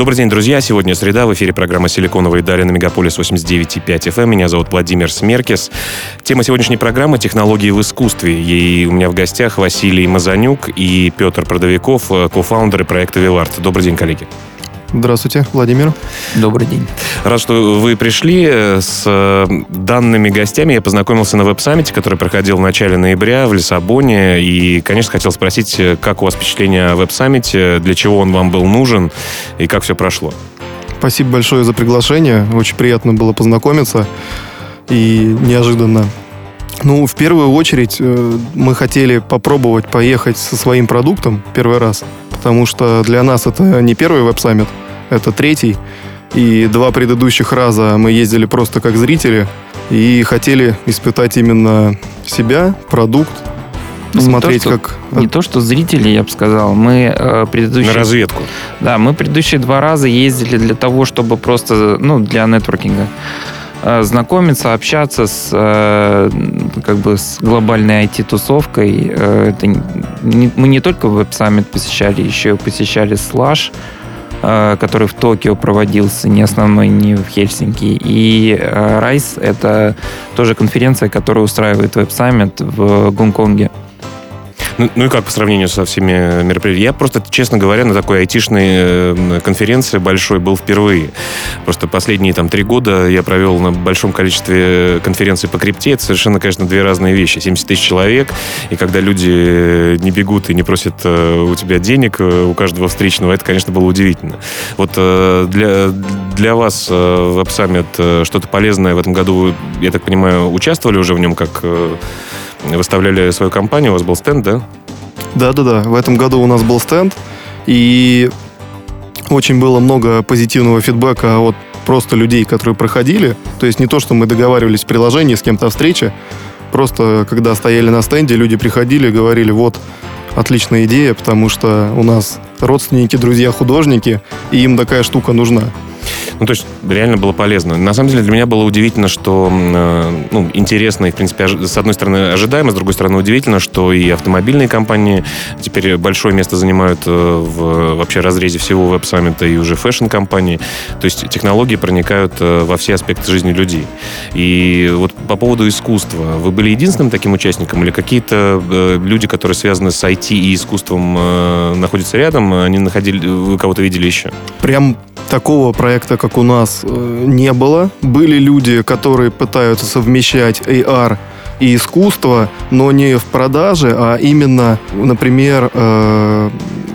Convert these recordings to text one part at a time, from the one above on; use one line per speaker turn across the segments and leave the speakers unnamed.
Добрый день, друзья. Сегодня среда. В эфире программа «Силиконовые дали» на Мегаполис 89,5 FM. Меня зовут Владимир Смеркис. Тема сегодняшней программы — технологии в искусстве. И у меня в гостях Василий Мазанюк и Петр Продовиков, co-founder ы проекта VIVART. Добрый день, коллеги.
Здравствуйте, Владимир.
Добрый день.
Рад, что вы пришли. С э, данными гостями я познакомился на веб-саммите, который проходил в начале ноября в Лиссабоне. И, конечно, хотел спросить, э, как у вас впечатление о веб-саммите, для чего он вам был нужен и как все прошло.
Спасибо большое за приглашение. Очень приятно было познакомиться. И неожиданно ну, в первую очередь э, мы хотели попробовать поехать со своим продуктом первый раз, потому что для нас это не первый веб-саммит, это третий. И два предыдущих раза мы ездили просто как зрители и хотели испытать именно себя, продукт, посмотреть,
не то,
как...
Не то, что зрители, я бы сказал. Мы э, предыдущие...
На разведку.
Да, мы предыдущие два раза ездили для того, чтобы просто, ну, для нетворкинга э, знакомиться, общаться с э, как бы с глобальной IT-тусовкой. Э, это не, мы не только веб-саммит посещали, еще посещали Slash, Э, который в Токио проводился, не основной, не в Хельсинки. И RISE э, — это тоже конференция, которая устраивает веб-саммит в Гонконге.
Ну, ну и как по сравнению со всеми мероприятиями? Я просто, честно говоря, на такой айтишной э, конференции большой был впервые. Просто последние там три года я провел на большом количестве конференций по крипте. Это совершенно, конечно, две разные вещи. 70 тысяч человек, и когда люди не бегут и не просят э, у тебя денег, э, у каждого встречного, это, конечно, было удивительно. Вот для, для вас веб-саммит что-то полезное в этом году, я так понимаю, участвовали уже в нем как выставляли свою компанию, у вас был стенд, да?
Да-да-да, в этом году у нас был стенд, и очень было много позитивного фидбэка от просто людей, которые проходили. То есть не то, что мы договаривались в приложении с кем-то о встрече, просто когда стояли на стенде, люди приходили говорили, вот, отличная идея, потому что у нас родственники, друзья, художники, и им такая штука нужна.
Ну, то есть реально было полезно. На самом деле для меня было удивительно, что, э, ну, интересно и, в принципе, с одной стороны ожидаемо, с другой стороны удивительно, что и автомобильные компании теперь большое место занимают э, в вообще разрезе всего Web Summit а и уже fashion-компании. То есть технологии проникают э, во все аспекты жизни людей. И вот по поводу искусства. Вы были единственным таким участником или какие-то люди, которые связаны с IT и искусством, находятся рядом? Они находили, вы кого-то видели еще?
Прям такого проекта, как у нас, э, не было. Были люди, которые пытаются совмещать AR и искусство, но не в продаже, а именно, например, э,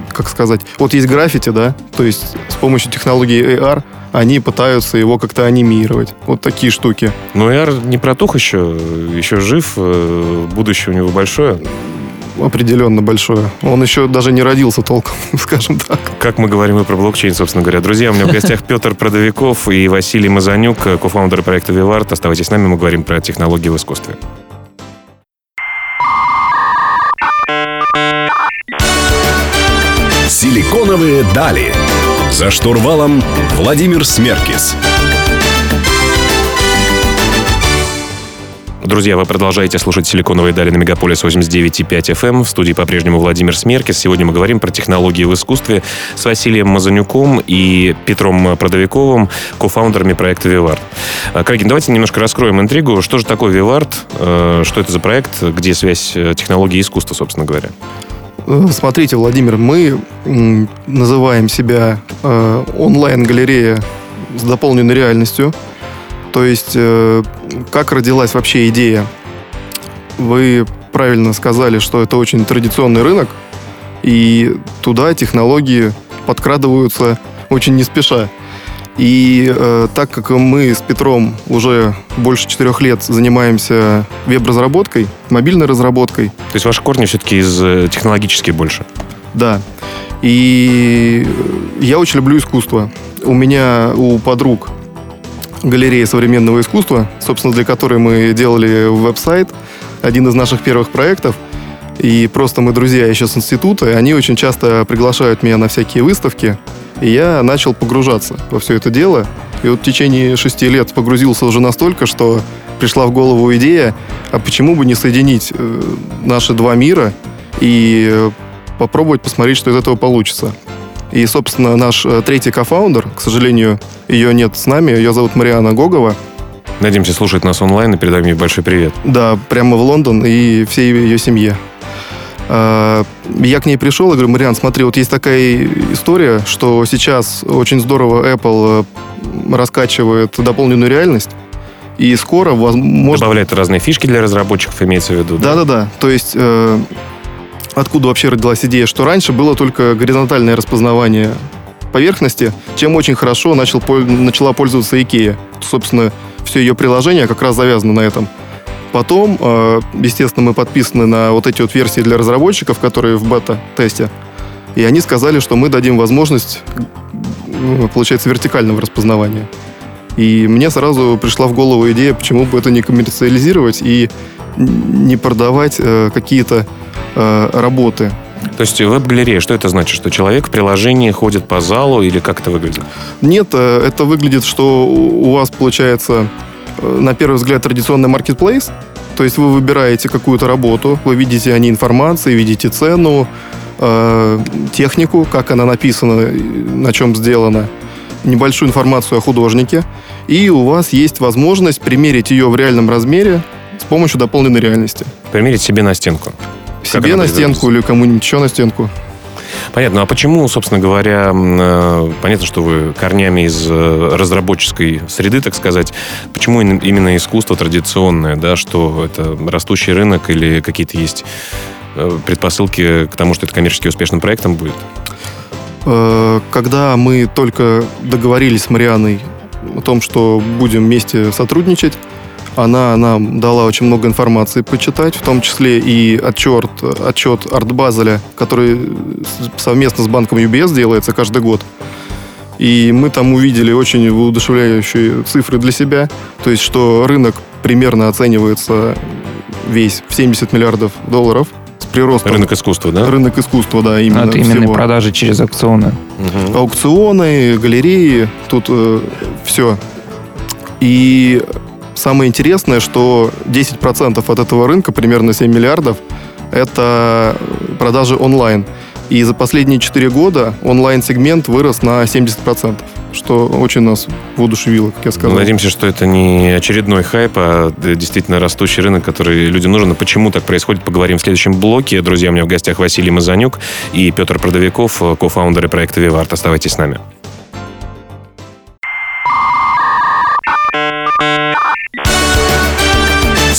как сказать, вот есть граффити, да, то есть с помощью технологии AR они пытаются его как-то анимировать. Вот такие штуки.
Но AR не протух еще, еще жив, э, будущее у него большое
определенно большое. Он еще даже не родился толком, скажем так.
Как мы говорим и про блокчейн, собственно говоря. Друзья, у меня в гостях Петр Продовиков и Василий Мазанюк, кофаундеры проекта Виварт. Оставайтесь с нами, мы говорим про технологии в искусстве.
Силиконовые дали. За штурвалом Владимир Смеркис.
Друзья, вы продолжаете слушать «Силиконовые дали» на Мегаполис 89,5 FM. В студии по-прежнему Владимир Смеркис. Сегодня мы говорим про технологии в искусстве с Василием Мазанюком и Петром Продовиковым, кофаундерами проекта «Вивард». А, коллеги, давайте немножко раскроем интригу. Что же такое «Вивард»? А, что это за проект? Где связь э, технологии и искусства, собственно говоря?
Э, смотрите, Владимир, мы называем себя э, онлайн-галерея с дополненной реальностью – то есть, э, как родилась вообще идея? Вы правильно сказали, что это очень традиционный рынок, и туда технологии подкрадываются очень не спеша. И э, так как мы с Петром уже больше четырех лет занимаемся веб-разработкой, мобильной разработкой.
То есть ваши корни все-таки из э, технологические больше?
Да. И я очень люблю искусство. У меня, у подруг галерея современного искусства, собственно, для которой мы делали веб-сайт, один из наших первых проектов. И просто мы друзья еще с института, они очень часто приглашают меня на всякие выставки. И я начал погружаться во все это дело. И вот в течение шести лет погрузился уже настолько, что пришла в голову идея, а почему бы не соединить э, наши два мира и э, попробовать посмотреть, что из этого получится. И, собственно, наш э, третий кофаундер, к сожалению, ее нет с нами, ее зовут Мариана Гогова.
Надеемся, слушает нас онлайн и передаем ей большой привет.
Да, прямо в Лондон и всей ее семье. А, я к ней пришел и говорю, Мариан, смотри, вот есть такая история, что сейчас очень здорово Apple э, раскачивает дополненную реальность, и скоро возможно...
Добавляет разные фишки для разработчиков, имеется в виду.
Да-да-да. То есть э, откуда вообще родилась идея, что раньше было только горизонтальное распознавание поверхности, чем очень хорошо начал, начала пользоваться IKEA. Собственно, все ее приложение как раз завязано на этом. Потом, э, естественно, мы подписаны на вот эти вот версии для разработчиков, которые в бета-тесте. И они сказали, что мы дадим возможность, получается, вертикального распознавания. И мне сразу пришла в голову идея, почему бы это не коммерциализировать и не продавать э, какие-то э, работы.
То есть веб-галерея, что это значит? Что человек в приложении ходит по залу или как это выглядит?
Нет, э, это выглядит, что у вас получается э, на первый взгляд традиционный маркетплейс. То есть вы выбираете какую-то работу, вы видите о ней информацию, видите цену, э, технику, как она написана, на чем сделана, небольшую информацию о художнике, и у вас есть возможность примерить ее в реальном размере с помощью дополненной реальности.
Примерить себе на стенку.
Себе на стенку или кому-нибудь еще на стенку.
Понятно. А почему, собственно говоря, э, понятно, что вы корнями из э, разработческой среды, так сказать, почему именно искусство традиционное, да, что это растущий рынок или какие-то есть э, предпосылки к тому, что это коммерчески успешным проектом будет?
Когда мы только договорились с Марианой о том, что будем вместе сотрудничать, она нам дала очень много информации почитать, в том числе и отчет, отчет Арт Базеля, который совместно с банком UBS делается каждый год. И мы там увидели очень воодушевляющие цифры для себя. То есть, что рынок примерно оценивается весь в 70 миллиардов долларов с приростом.
Рынок искусства, да?
Рынок искусства, да, именно.
Это именно всего. продажи через аукционы.
Угу. Аукционы, галереи, тут э, все. И Самое интересное, что 10% от этого рынка, примерно 7 миллиардов, это продажи онлайн. И за последние 4 года онлайн-сегмент вырос на 70%, что очень нас воодушевило, как я сказал. Мы
надеемся, что это не очередной хайп, а действительно растущий рынок, который людям нужен. И почему так происходит, поговорим в следующем блоке. Друзья, у меня в гостях Василий Мазанюк и Петр Продовиков, кофаундеры проекта «Виварт». Оставайтесь с нами.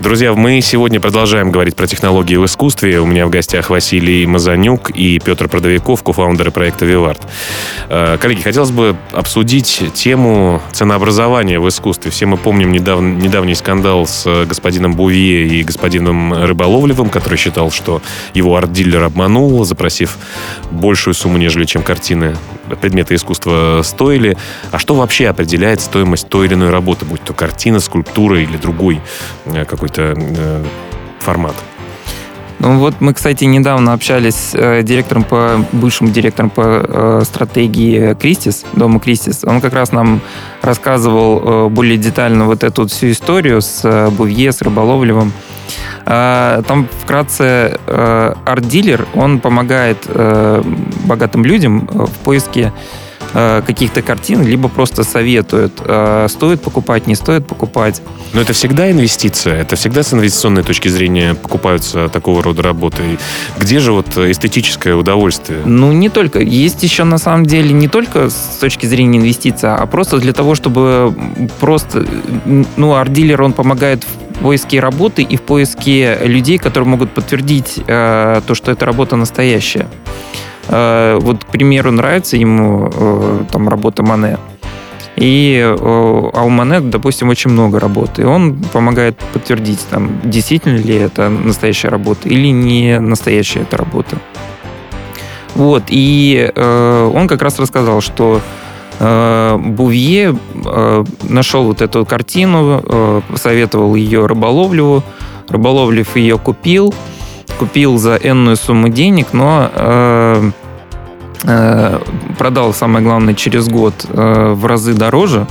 Друзья, мы сегодня продолжаем говорить про технологии в искусстве. У меня в гостях Василий Мазанюк и Петр Продовиков, кофаундеры проекта «Вивард». Э, коллеги, хотелось бы обсудить тему ценообразования в искусстве. Все мы помним недав... недавний скандал с господином Бувье и господином Рыболовлевым, который считал, что его арт-дилер обманул, запросив большую сумму, нежели чем картины предметы искусства стоили. А что вообще определяет стоимость той или иной работы, будь то картина, скульптура или другой э, какой-то э, формат?
Ну вот мы, кстати, недавно общались с э, директором по бывшим директором по стратегии Кристис, дома Кристис. Он как раз нам рассказывал более детально вот эту всю историю с Бувье, с Рыболовлевым. А, там вкратце э, арт-дилер, он помогает э, богатым людям э, в поиске каких-то картин, либо просто советует, стоит покупать, не стоит покупать.
Но это всегда инвестиция, это всегда с инвестиционной точки зрения покупаются такого рода работы. Где же вот эстетическое удовольствие?
Ну, не только. Есть еще, на самом деле, не только с точки зрения инвестиций, а просто для того, чтобы просто... Ну, арт-дилер, он помогает в поиске работы и в поиске людей, которые могут подтвердить э, то, что эта работа настоящая. Э, вот, к примеру, нравится ему э, там работа Мане. И, э, а у Мане, допустим, очень много работы. И он помогает подтвердить, там, действительно ли это настоящая работа или не настоящая эта работа. Вот, и э, он как раз рассказал, что Бувье э, нашел вот эту картину, э, посоветовал ее Рыболовлеву. Рыболовлев ее купил, купил за энную сумму денег, но э, э, продал, самое главное, через год э, в разы дороже.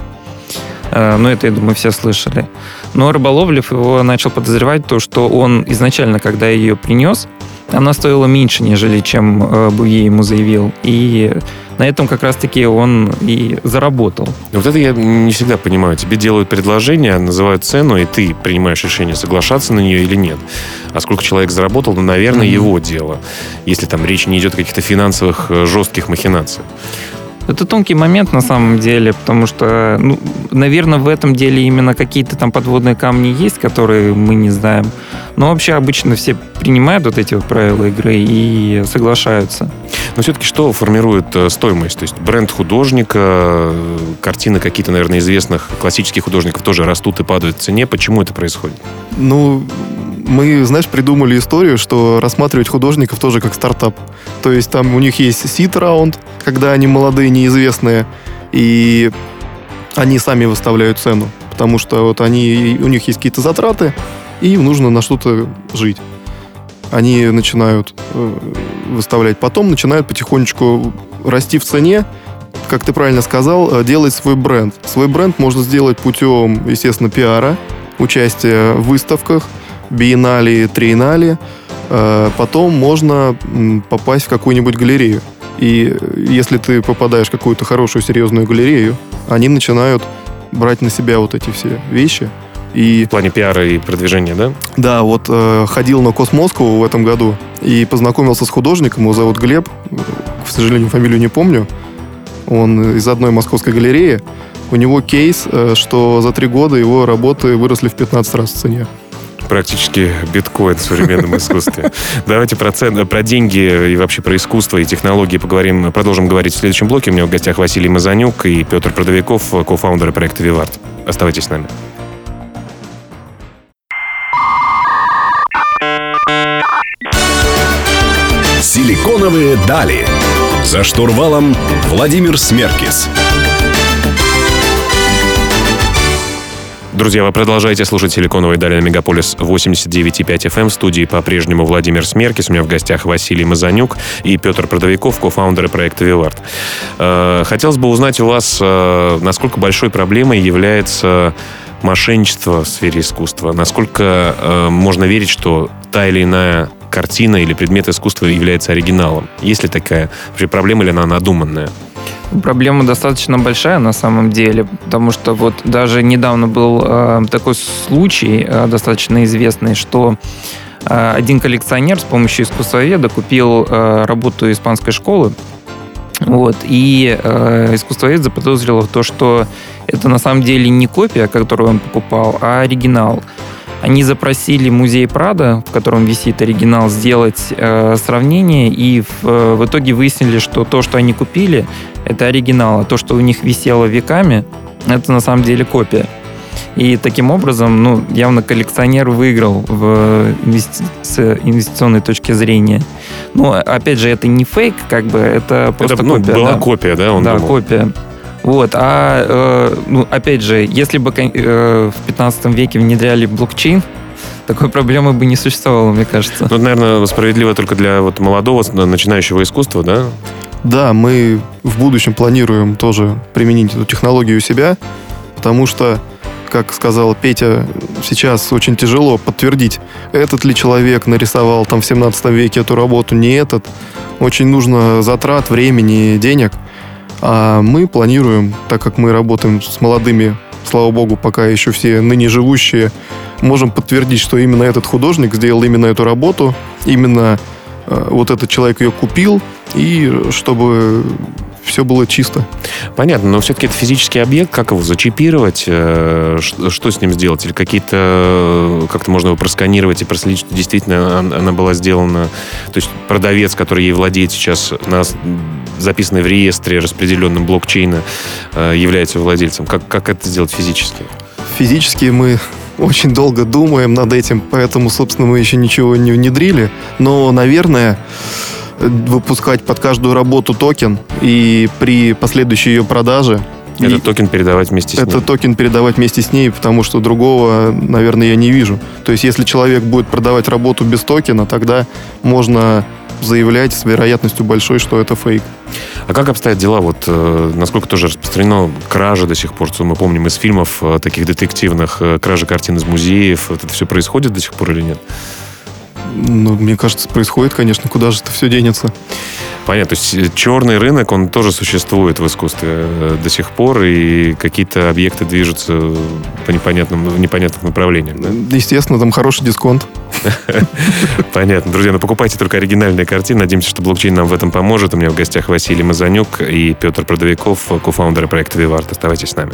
Э, ну, это, я думаю, все слышали. Но Рыболовлев его начал подозревать то, что он изначально, когда ее принес, она стоила меньше, нежели чем э, Бувье ему заявил. И на этом как раз-таки он и заработал.
Вот это я не всегда понимаю. Тебе делают предложение, называют цену, и ты принимаешь решение, соглашаться на нее или нет. А сколько человек заработал, ну, наверное,
Мгм.
его дело. Если там речь не идет о каких-то финансовых э, жестких махинациях.
Это тонкий момент на самом деле, потому что, ну, наверное, в этом деле именно какие-то там подводные камни есть, которые мы не знаем. Но вообще обычно все принимают вот эти вот правила игры и соглашаются.
Но все-таки что формирует э, стоимость? То есть бренд художника, картины какие-то, наверное, известных классических художников тоже растут и падают в цене. Почему это происходит?
Ну, мы, знаешь, придумали историю, что рассматривать художников тоже как стартап. То есть там у них есть сид-раунд, когда они молодые, неизвестные, и они сами выставляют цену. Потому что вот они, у них есть какие-то затраты, и им нужно на что-то жить. Они начинают э, выставлять. Потом начинают потихонечку расти в цене, как ты правильно сказал, э, делать свой бренд. Свой бренд можно сделать путем, естественно, пиара, участия в выставках, биеннале, триеннале. Э, Потом можно попасть в какую-нибудь галерею. И э, если ты попадаешь в какую-то хорошую, серьезную галерею, они начинают брать на себя вот эти все вещи. И
В плане пиара и продвижения, да?
да, вот э, ходил на Космоску в этом году и познакомился с художником, его зовут Глеб, к сожалению, фамилию не помню. Он из одной московской галереи. У него кейс, э, что за три года его работы выросли в 15 раз в цене.
Практически биткоин в современном искусстве. Давайте про, цен, про деньги и вообще про искусство и технологии поговорим, продолжим говорить в следующем блоке. У меня в гостях Василий Мазанюк и Петр Продовиков, кофаундеры проекта «Виварт». Оставайтесь с нами.
Силиконовые дали. За штурвалом Владимир Смеркис.
Друзья, вы продолжаете слушать «Силиконовые дали» на Мегаполис 89,5 FM. В студии по-прежнему Владимир Смеркис. У меня в гостях Василий Мазанюк и Петр Продовиков, кофаундеры проекта «Виварт». Э, Хотелось бы узнать у вас, э, насколько большой проблемой является мошенничество в сфере искусства. Насколько э, можно верить, что та или иная картина или предмет искусства является оригиналом? Есть ли такая вообще проблема или она надуманная?
Проблема достаточно большая на самом деле, потому что вот даже недавно был э, такой случай э, достаточно известный, что э, один коллекционер с помощью искусствоведа купил э, работу испанской школы, вот, и э, искусствовед заподозрил то, что это на самом деле не копия, которую он покупал, а оригинал. Они запросили музей Прада, в котором висит оригинал, сделать э, сравнение, и в, э, в итоге выяснили, что то, что они купили, это оригинал, а то, что у них висело веками, это на самом деле копия. И таким образом, ну, явно коллекционер выиграл в инвести- с инвестиционной точки зрения. Но, опять же, это не фейк, как бы, это просто
это ну,
копия.
была
да.
копия, да? Он
да,
думал?
копия. Вот, а, э, ну, опять же, если бы э, в 15 веке внедряли блокчейн, такой проблемы бы не существовало, мне кажется.
Ну, наверное, справедливо только для вот молодого, начинающего искусства, да?
Да, мы в будущем планируем тоже применить эту технологию у себя, потому что, как сказал Петя, сейчас очень тяжело подтвердить, этот ли человек нарисовал там в 17 веке эту работу, не этот. Очень нужно затрат, времени, денег. А мы планируем, так как мы работаем с молодыми, слава богу, пока еще все ныне живущие, можем подтвердить, что именно этот художник сделал именно эту работу, именно э, вот этот человек ее купил, и чтобы все было чисто.
Понятно, но все-таки это физический объект, как его зачипировать, э, что с ним сделать? Или какие-то, э, как-то можно его просканировать и проследить, что действительно он- она была сделана, то есть продавец, который ей владеет сейчас, нас записанный в реестре распределенном блокчейна, э, является владельцем. Как, как это сделать физически?
Физически мы очень долго думаем над этим, поэтому, собственно, мы еще ничего не внедрили. Но, наверное, выпускать под каждую работу токен и при последующей ее продаже
этот токен передавать вместе с
этот
ним.
токен передавать вместе с ней, потому что другого, наверное, я не вижу. То есть, если человек будет продавать работу без токена, тогда можно заявлять с вероятностью большой, что это фейк.
А как обстоят дела? Вот э, насколько тоже распространено кражи до сих пор? Что мы помним из фильмов э, таких детективных, э, кражи картин из музеев. Вот это все происходит до сих пор или нет?
Ну, мне кажется, происходит, конечно, куда же это все денется.
Понятно. То есть э, черный рынок, он тоже существует в искусстве э, до сих пор, и какие-то объекты движутся по непонятным, в непонятных направлениях. Да?
Естественно, там хороший дисконт.
Понятно. Друзья, ну покупайте только оригинальные картины. Надеемся, что блокчейн нам в этом поможет. У меня в гостях Василий Мазанюк и Петр Продовиков, кофаундеры проекта Виварт. Оставайтесь с нами.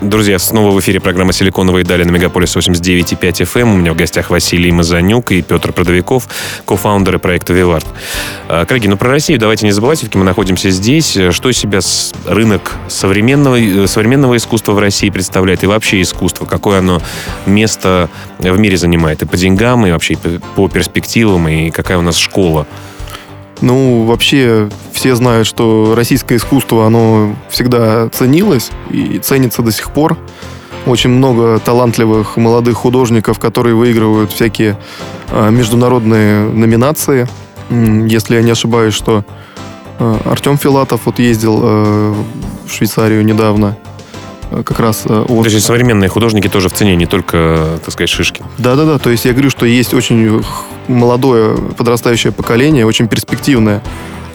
Друзья, снова в эфире программа «Силиконовые дали» на Мегаполис 89,5 FM. У меня в гостях Василий Мазанюк и Петр Продовиков, кофаундеры проекта «Вивард». А, коллеги, ну про Россию давайте не забывать, все-таки мы находимся здесь. Что из себя рынок современного, э, современного искусства в России представляет и вообще искусство? Какое оно место в мире занимает? И по деньгам, и вообще по перспективам, и какая у нас школа?
Ну, вообще, все знают, что российское искусство, оно всегда ценилось и ценится до сих пор. Очень много талантливых молодых художников, которые выигрывают всякие э, международные номинации. Если я не ошибаюсь, что э, Артем Филатов вот ездил э, в Швейцарию недавно. Э, как раз
э, от... То есть современные художники тоже в цене, не только, так сказать, шишки.
Да-да-да, то есть я говорю, что есть очень молодое подрастающее поколение, очень перспективное.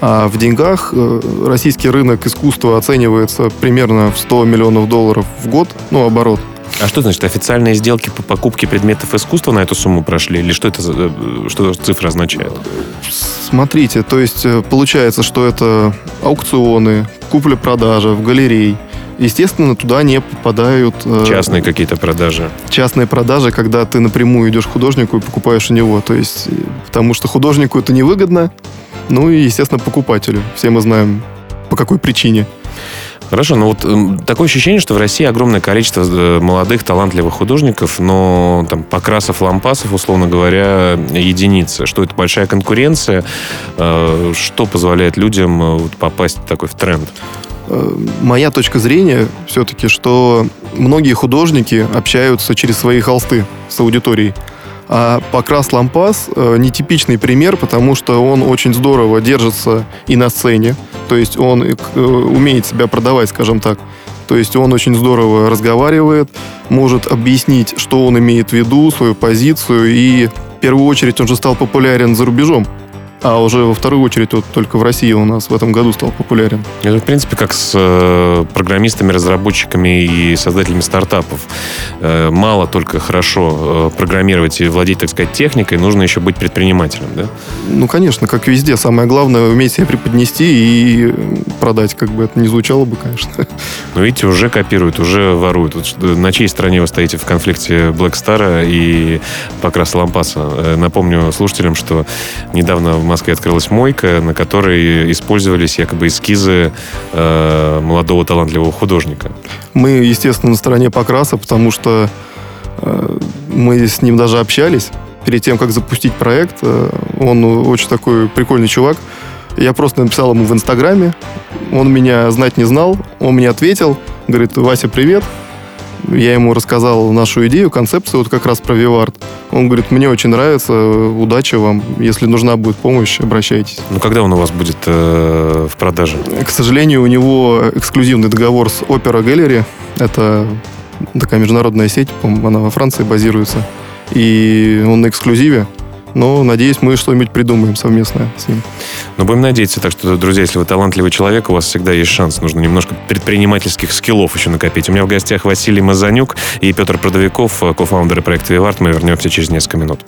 А в деньгах э, российский рынок искусства оценивается примерно в 100 миллионов долларов в год, ну, оборот.
А что значит, официальные сделки по покупке предметов искусства на эту сумму прошли? Или что это что цифра означает?
Смотрите, то есть получается, что это аукционы, купля-продажа в галерей – Естественно, туда не попадают...
Э, частные какие-то продажи.
Частные продажи, когда ты напрямую идешь к художнику и покупаешь у него. То есть, э, потому что художнику это невыгодно, ну и, естественно, покупателю. Все мы знаем, по какой причине.
Хорошо, но вот э, такое ощущение, что в России огромное количество э, молодых, талантливых художников, но там покрасов, лампасов, условно говоря, единицы. Что это большая конкуренция, э, что позволяет людям попасть такой в тренд?
Э, моя точка зрения все-таки, что многие художники общаются через свои холсты с аудиторией. А Покрас Лампас э, нетипичный пример, потому что он очень здорово держится и на сцене. То есть он э, умеет себя продавать, скажем так. То есть он очень здорово разговаривает, может объяснить, что он имеет в виду, свою позицию. И в первую очередь он же стал популярен за рубежом а уже во вторую очередь вот только в России у нас в этом году стал популярен.
Это, в принципе, как с э, программистами, разработчиками и создателями стартапов. Э, мало только хорошо э, программировать и владеть, так сказать, техникой, нужно еще быть предпринимателем, да?
Ну, конечно, как везде. Самое главное уметь себя преподнести и продать, как бы это ни звучало бы, конечно.
Ну, видите, уже копируют, уже воруют. Вот, на чьей стороне вы стоите в конфликте Black Star и Покраса Лампаса? Э, напомню слушателям, что недавно в Москве открылась мойка, на которой использовались якобы эскизы э, молодого талантливого художника.
Мы, естественно, на стороне Покраса, потому что э, мы с ним даже общались перед тем, как запустить проект. Э, он очень такой прикольный чувак. Я просто написал ему в Инстаграме. Он меня знать не знал. Он мне ответил. Говорит, Вася, привет. Я ему рассказал нашу идею, концепцию, вот как раз про Вивард. Он говорит, мне очень нравится, удачи вам. Если нужна будет помощь, обращайтесь.
Ну, когда он у вас будет э, в продаже?
К сожалению, у него эксклюзивный договор с Opera Gallery. Это такая международная сеть, она во Франции базируется. И он на эксклюзиве. Но, надеюсь, мы что-нибудь придумаем совместное с ним.
Ну, будем надеяться. Так что, друзья, если вы талантливый человек, у вас всегда есть шанс. Нужно немножко предпринимательских скиллов еще накопить. У меня в гостях Василий Мазанюк и Петр Продовиков, э, кофаундеры проекта «Виварт». Мы вернемся через несколько минут.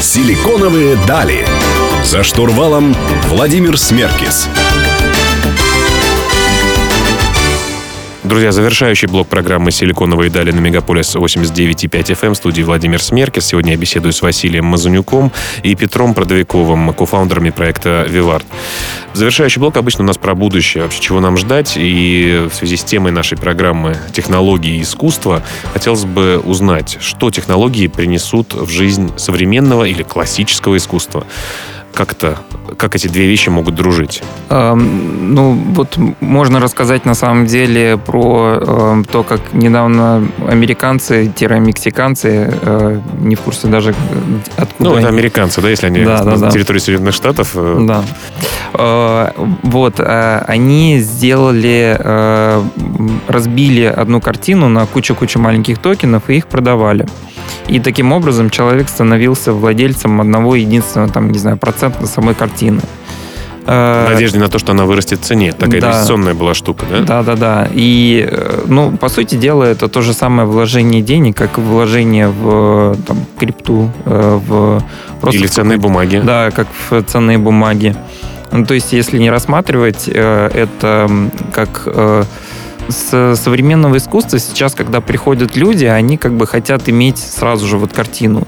Силиконовые дали. За штурвалом Владимир Смеркис.
Друзья, завершающий блок программы «Силиконовые дали» на Мегаполис 89,5 FM в студии Владимир Смеркис. Сегодня я беседую с Василием Мазунюком и Петром Продовиковым, кофаундерами проекта «Вивард». Завершающий блок обычно у нас про будущее, вообще чего нам ждать. И в связи с темой нашей программы «Технологии и искусство» хотелось бы узнать, что технологии принесут в жизнь современного или классического искусства как это, как эти две вещи могут дружить?
Эм, ну, вот можно рассказать на самом деле про э, то, как недавно американцы-мексиканцы, э, не в курсе даже откуда
Ну, это они. американцы, да, если они да, на да, территории Соединенных Штатов.
Э... Да. Э, вот, э, они сделали, э, разбили одну картину на кучу-кучу маленьких токенов и их продавали. И таким образом человек становился владельцем одного единственного, там, не знаю, процента самой картины.
В э, надежде на то, что она вырастет в цене. Такая да. инвестиционная была штука, да?
Да, да, да. И, э, ну, по сути дела, это то же самое вложение денег, как вложение в там, крипту, э, в...
Просто Или в ценные бумаги.
Да, как в ценные бумаги. Ну, то есть, если не рассматривать это как с современного искусства сейчас, когда приходят люди, они как бы хотят иметь сразу же вот картину.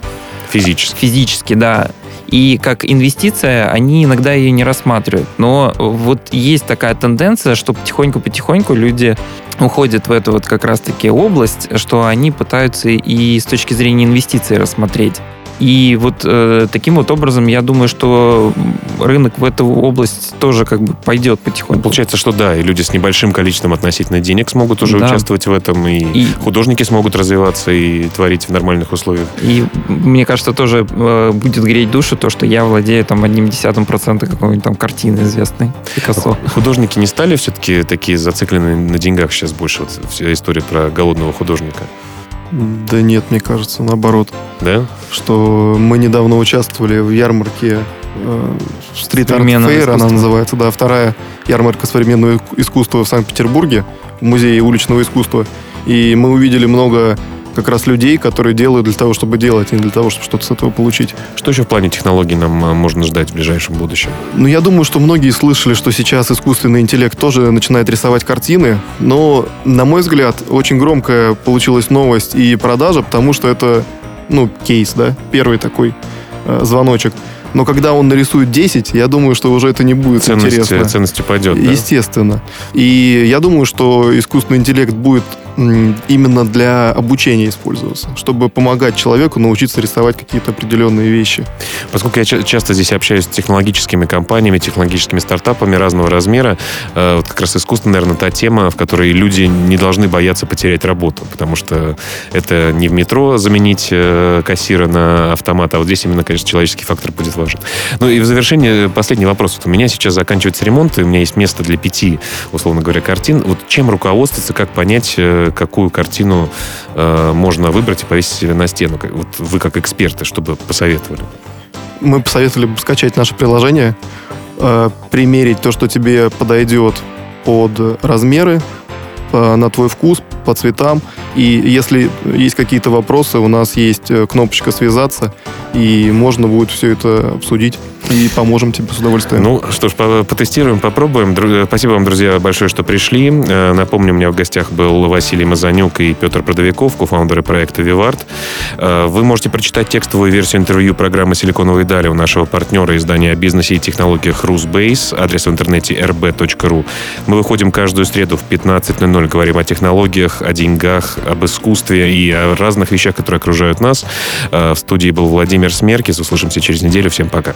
Физически.
Физически, да. И как инвестиция они иногда ее не рассматривают. Но вот есть такая тенденция, что потихоньку-потихоньку люди уходят в эту вот как раз-таки область, что они пытаются и с точки зрения инвестиций рассмотреть. И вот э, таким вот образом, я думаю, что рынок в эту область тоже как бы пойдет потихоньку.
Получается, что да, и люди с небольшим количеством относительно денег смогут уже да. участвовать в этом, и, и художники смогут развиваться и творить в нормальных условиях.
И мне кажется, тоже э, будет греть душу то, что я владею там одним десятым процента какой-нибудь там картины известной Пикассо.
Художники не стали все-таки такие зациклены на деньгах сейчас больше? Вот вся история про голодного художника.
Да нет, мне кажется, наоборот.
Да?
Что мы недавно участвовали в ярмарке э, Street Art Fair, она называется, да, вторая ярмарка современного искусства в Санкт-Петербурге, в Музее уличного искусства. И мы увидели много как раз людей, которые делают для того, чтобы делать, а не для того, чтобы что-то с этого получить.
Что еще в плане технологий нам а, можно ждать в ближайшем будущем?
Ну, я думаю, что многие слышали, что сейчас искусственный интеллект тоже начинает рисовать картины, но, на мой взгляд, очень громкая получилась новость и продажа, потому что это, ну, кейс, да, первый такой э, звоночек. Но когда он нарисует 10, я думаю, что уже это не будет
ценность,
интересно.
Ценность упадет,
да? Естественно. И я думаю, что искусственный интеллект будет именно для обучения использоваться, чтобы помогать человеку научиться рисовать какие-то определенные вещи.
Поскольку я часто здесь общаюсь с технологическими компаниями, технологическими стартапами разного размера, э, вот как раз искусство, наверное, та тема, в которой люди не должны бояться потерять работу, потому что это не в метро заменить э, кассира на автомат, а вот здесь именно, конечно, человеческий фактор будет важен. Ну и в завершение последний вопрос. Вот у меня сейчас заканчивается ремонт, и у меня есть место для пяти, условно говоря, картин. Вот чем руководствоваться, как понять, э, какую картину э, можно выбрать и повесить себе на стену? Вот вы как эксперты, чтобы посоветовали?
Мы посоветовали бы скачать наше приложение, э, примерить то, что тебе подойдет под размеры, э, на твой вкус, по цветам. И если есть какие-то вопросы, у нас есть э, кнопочка «Связаться», и можно будет все это обсудить и поможем тебе с удовольствием.
Ну что ж, потестируем, попробуем. Э, спасибо вам, друзья, большое, что пришли. Э, напомню, у меня в гостях был Василий Мазанюк и Петр Продовиков, кофаундеры проекта Вивард. Вы можете прочитать текстовую версию интервью программы «Силиконовые дали» у нашего партнера издания о бизнесе и технологиях Rusbase, адрес в интернете rb.ru. Мы выходим каждую среду в 15.00, говорим о технологиях, о деньгах, об искусстве и о разных вещах, которые окружают нас. В студии был Владимир Смеркис. Услышимся через неделю. Всем пока.